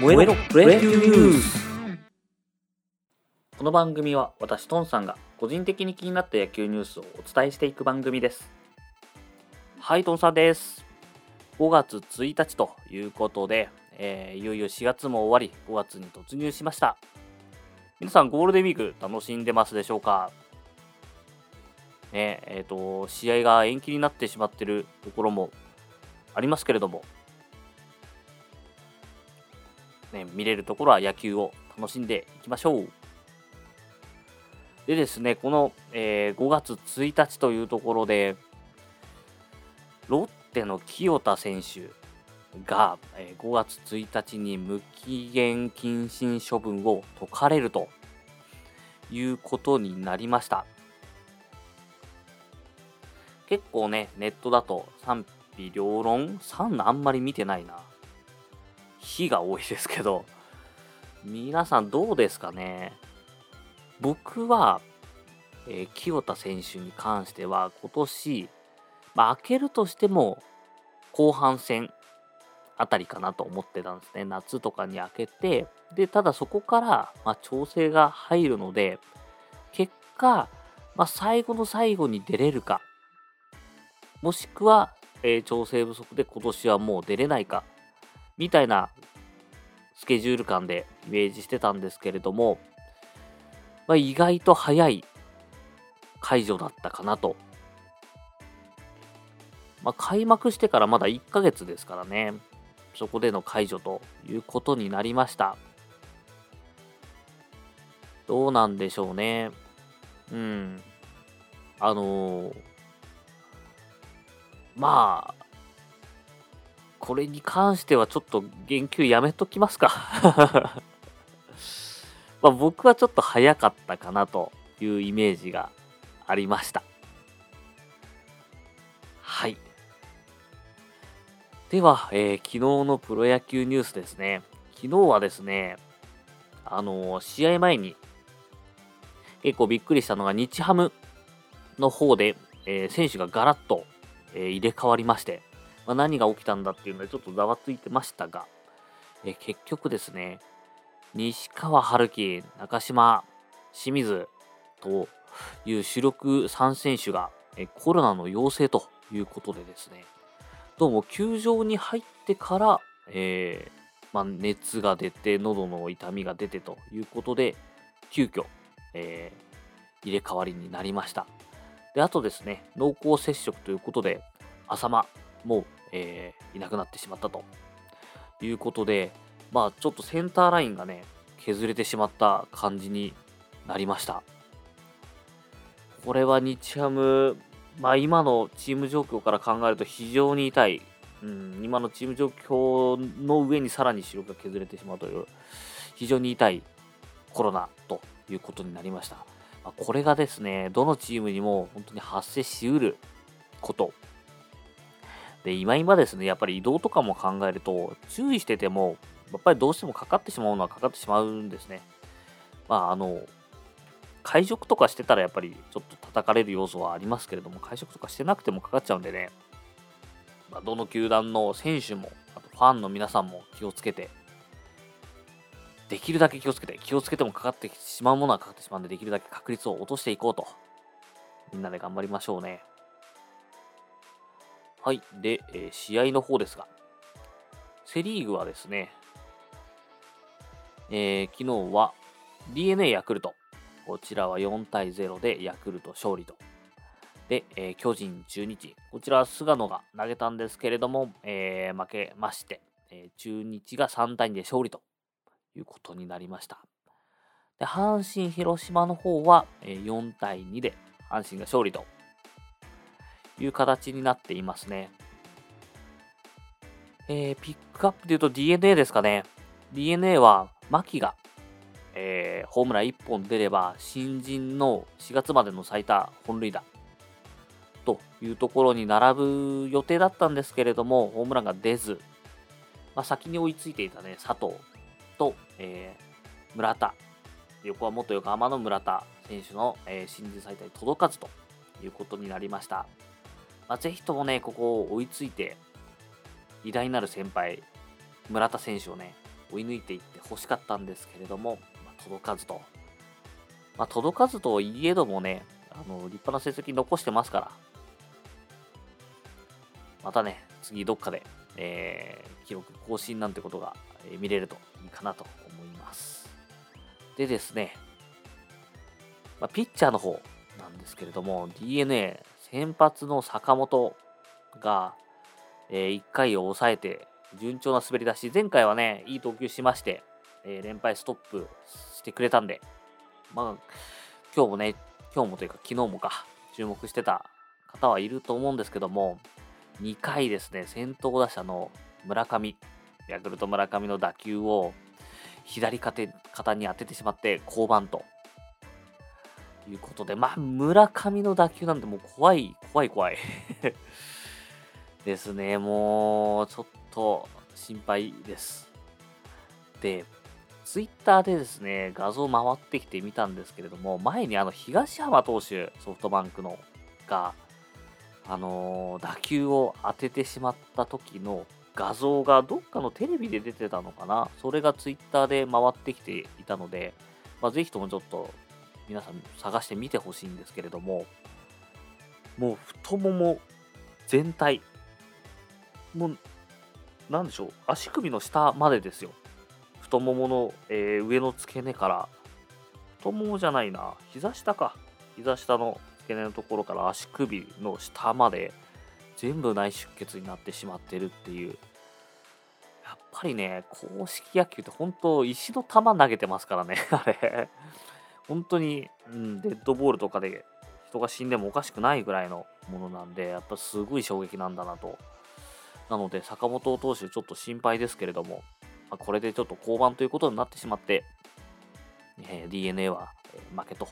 燃えろプロ野球ニュースこの番組は私トンさんが個人的に気になった野球ニュースをお伝えしていく番組です。はいトンさんです。5月1日ということで、えー、いよいよ4月も終わり5月に突入しました。皆さんゴールデンウィーク楽しんでますでしょうか？ねえーと、試合が延期になってしまっているところもありますけれども、ね、見れるところは野球を楽しんでいきましょう。でですね、この、えー、5月1日というところで、ロッテの清田選手が、えー、5月1日に無期限謹慎処分を解かれるということになりました。結構ね、ネットだと賛否両論 ?3 あんまり見てないな。火が多いですけど、皆さんどうですかね？僕は、えー、清田選手に関しては今年、まあ、開けるとしても後半戦あたりかなと思ってたんですね。夏とかに開けて、で、ただそこから、まあ、調整が入るので、結果、まあ、最後の最後に出れるか、もしくは、えー、調整不足で今年はもう出れないか、みたいなスケジュール感でイメージしてたんですけれども、まあ、意外と早い解除だったかなと。まあ、開幕してからまだ1ヶ月ですからね、そこでの解除ということになりました。どうなんでしょうね。うん。あのーまあ、これに関してはちょっと言及やめときますか ま僕はちょっと早かったかなというイメージがありました。はい。では、えー、昨日のプロ野球ニュースですね。昨日はですね、あのー、試合前に結構びっくりしたのが日ハムの方で、えー、選手がガラッとえ、入れ替わりまして、まあ、何が起きたんだっていうのでちょっとざわついてましたが、え、結局ですね、西川春樹、中島、清水という主力3選手が、えコロナの陽性ということでですね、どうも球場に入ってから、えー、まあ、熱が出て、喉の痛みが出てということで、急遽、えー、入れ替わりになりました。で、あとですね、濃厚接触ということで、浅間も、えー、いなくなってしまったということで、まあ、ちょっとセンターラインがね、削れてしまった感じになりました。これは日ハム、まあ、今のチーム状況から考えると非常に痛い、うん、今のチーム状況の上にさらに主力が削れてしまうという、非常に痛いコロナということになりました。これがですね、どのチームにも本当に発生しうることで、今今ですね、やっぱり移動とかも考えると、注意してても、やっぱりどうしてもかかってしまうのはかかってしまうんですね。まあ、あの、会食とかしてたらやっぱりちょっと叩かれる要素はありますけれども、会食とかしてなくてもかかっちゃうんでね、まあ、どの球団の選手も、あとファンの皆さんも気をつけて、できるだけ気をつけて、気をつけてもかかってしまうものはかかってしまうんで、できるだけ確率を落としていこうと。みんなで頑張りましょうね。はい。で、えー、試合の方ですが、セ・リーグはですね、えー、昨日は DNA ヤクルト。こちらは4対0でヤクルト勝利と。で、えー、巨人中日。こちらは菅野が投げたんですけれども、えー、負けまして、えー、中日が3対2で勝利ということになりました。で阪神、広島の方は、え、4対2で阪神が勝利という形になっていますね。えー、ピックアップで言うと DNA ですかね。DNA は、牧が、えー、ホームラン1本出れば、新人の4月までの最多本塁打というところに並ぶ予定だったんですけれども、ホームランが出ず、まあ、先に追いついていたね、佐藤と、えー、村田、横浜元横浜の村田選手の、えー、新人最多に届かずということになりました。まあ、ぜひともね、ここを追いついて、偉大なる先輩、村田選手をね、追い抜いていって欲しかったんですけれども、まあ、届かずと。まあ、届かずといえどもね、あの立派な成績残してますから、またね、次どっかで、えー、記録更新なんてことが、見れるといいかなと思います。でですね、まあ、ピッチャーの方なんですけれども、DNA 先発の坂本が、えー、1回を抑えて順調な滑り出し、前回はね、いい投球しまして、えー、連敗ストップしてくれたんで、まあ、今日もね、今日もというか昨日もか、注目してた方はいると思うんですけども、2回ですね、先頭打者の村上、ヤクルト村上の打球を左肩に当ててしまって降板とということで、まあ、村上の打球なんてもう怖い、怖い、怖い ですね。もう、ちょっと心配です。で、ツイッターでですね、画像回ってきてみたんですけれども、前にあの東浜投手、ソフトバンクの、が、あのー、打球を当ててしまった時の画像がどっかのテレビで出てたのかなそれがツイッターで回ってきていたので、まあ、ぜひともちょっと皆さん探してみてほしいんですけれども、もう太もも全体、もう、なんでしょう、足首の下までですよ。太ももの、えー、上の付け根から、太ももじゃないな、膝下か。膝下の付け根のところから足首の下まで、全部内出血になってしまってるっていう。やっぱりね、公式野球って本当、石の球投げてますからね、あれ。本当に、うん、デッドボールとかで人が死んでもおかしくないぐらいのものなんで、やっぱすごい衝撃なんだなと。なので、坂本投手ちょっと心配ですけれども、まあ、これでちょっと降板ということになってしまって、えー、DNA は負けと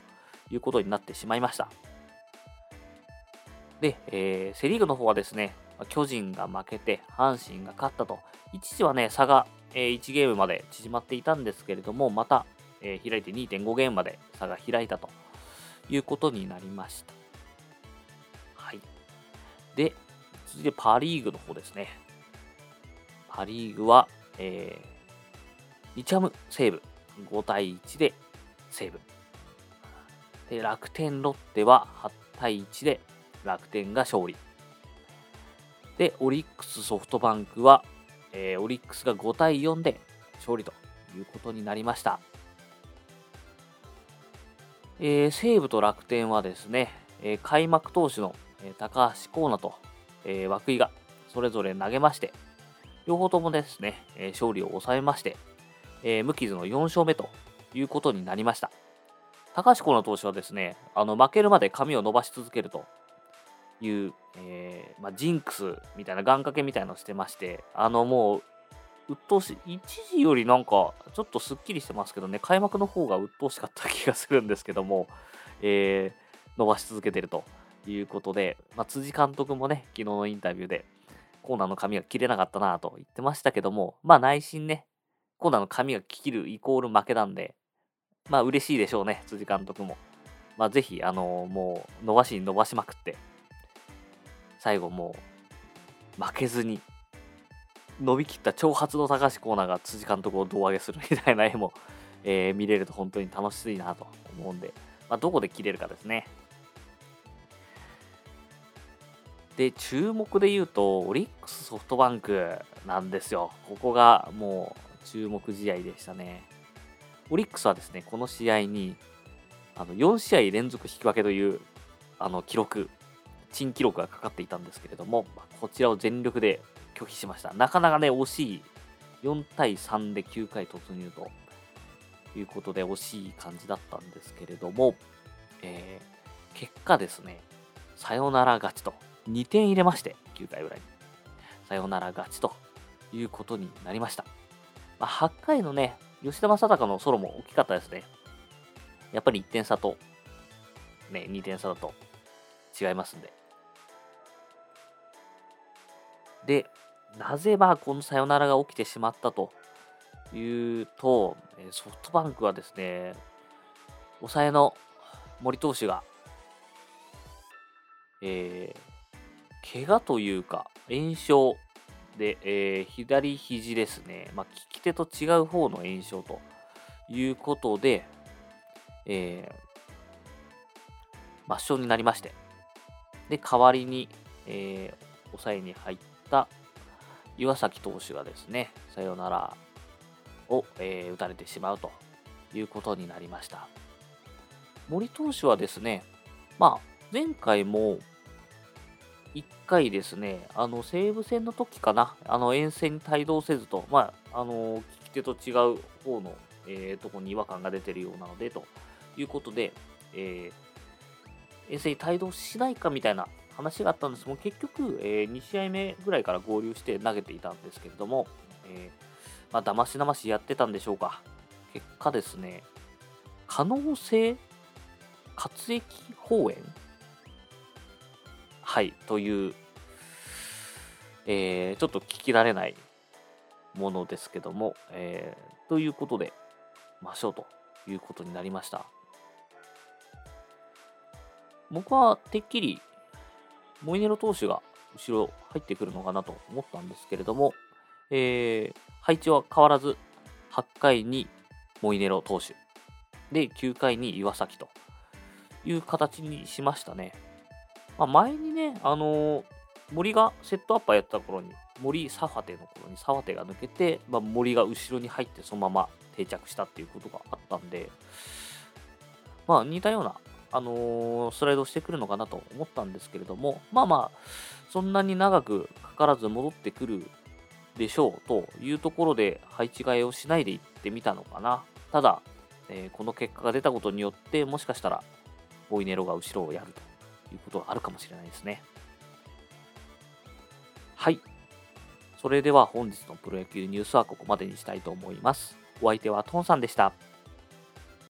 いうことになってしまいました。で、えー、セ・リーグの方はですね、巨人が負けて、阪神が勝ったと、一時はね、差が、えー、1ゲームまで縮まっていたんですけれども、またえー、開いて2.5ゲームまで差が開いたということになりました。はい。で、続いてパ・リーグの方ですね。パ・リーグは、えー、日ハム、西武、5対1で西武。で、楽天、ロッテは8対1で楽天が勝利。で、オリックス、ソフトバンクは、えー、オリックスが5対4で勝利ということになりました。えー、西武と楽天はですね、えー、開幕投手の、えー、高橋光成と、え涌井がそれぞれ投げまして、両方ともですね、え勝利を収めまして、え無傷の4勝目ということになりました。高橋光成投手はですね、あの負けるまで髪を伸ばし続けるという、えまあ、ジンクスみたいな願掛けみたいなのをしてまして、あのもう鬱陶しい。一時よりなんか、ちょっとすっきりしてますけどね、開幕の方が鬱陶しかった気がするんですけども、えー、伸ばし続けてるということで、まあ、辻監督もね、昨日のインタビューで、コーナーの髪が切れなかったなと言ってましたけども、まあ内心ね、コーナーの髪が切るイコール負けなんで、まあ嬉しいでしょうね、辻監督も。まあぜひ、あのー、もう伸ばしに伸ばしまくって、最後もう負けずに伸びきった長髪の高橋コーナーが辻監督を胴上げするみたいな絵も、えー、見れると本当に楽しいなと思うんで、まあ、どこで切れるかですね。で、注目で言うと、オリックスソフトバンクなんですよ。ここがもう注目試合でしたね。オリックスはですね、この試合にあの4試合連続引き分けというあの記録、珍記録がかかっていたんですけれども、こちらを全力で拒否しました。なかなかね、惜しい。4対3で9回突入ということで惜しい感じだったんですけれども、えー、結果ですね、サヨナラ勝ちと2点入れまして、9回裏に。サヨナラ勝ちということになりました。まあ、8回のね、吉田正尚のソロも大きかったですね。やっぱり1点差と、ね、2点差だと違いますんで。で、なぜまあこのサヨナラが起きてしまったというと、ソフトバンクはですね、抑えの森投手が、えー、怪我というか、炎症で、えー、左肘ですね、まあ、利き手と違う方の炎症ということで、えー、抹消になりまして、で、代わりに、えー、抑えに入った岩崎投手がですね、さよならを、えー、打たれてしまうということになりました。森投手はですね、まあ、前回も1回ですね、あの西武戦の時かな、あの遠征に帯同せずと、まあ、あの利き手と違う方の、えー、とこに違和感が出てるようなので、ということで、えー、遠征に帯同しないかみたいな話があったんですも結局、えー、2試合目ぐらいから合流して投げていたんですけれども、えー、まあ、だましだましやってたんでしょうか。結果ですね、可能性活液放炎？はい、という、えー、ちょっと聞き慣れないものですけども、えー、ということで、ましょうということになりました。僕はてっきりモイネロ投手が後ろ入ってくるのかなと思ったんですけれども、えー、配置は変わらず、8回にモイネロ投手、で、9回に岩崎という形にしましたね。まあ、前にね、あのー、森がセットアッパーやった頃に、森サファテの頃にサファテが抜けて、まあ、森が後ろに入ってそのまま定着したっていうことがあったんで、まあ似たようなあの、スライドしてくるのかなと思ったんですけれども、まあまあ、そんなに長くかからず戻ってくるでしょうというところで配置替えをしないでいってみたのかな。ただ、えー、この結果が出たことによって、もしかしたら、ボイネロが後ろをやるということがあるかもしれないですね。はい。それでは本日のプロ野球ニュースはここまでにしたいと思います。お相手はトンさんでした。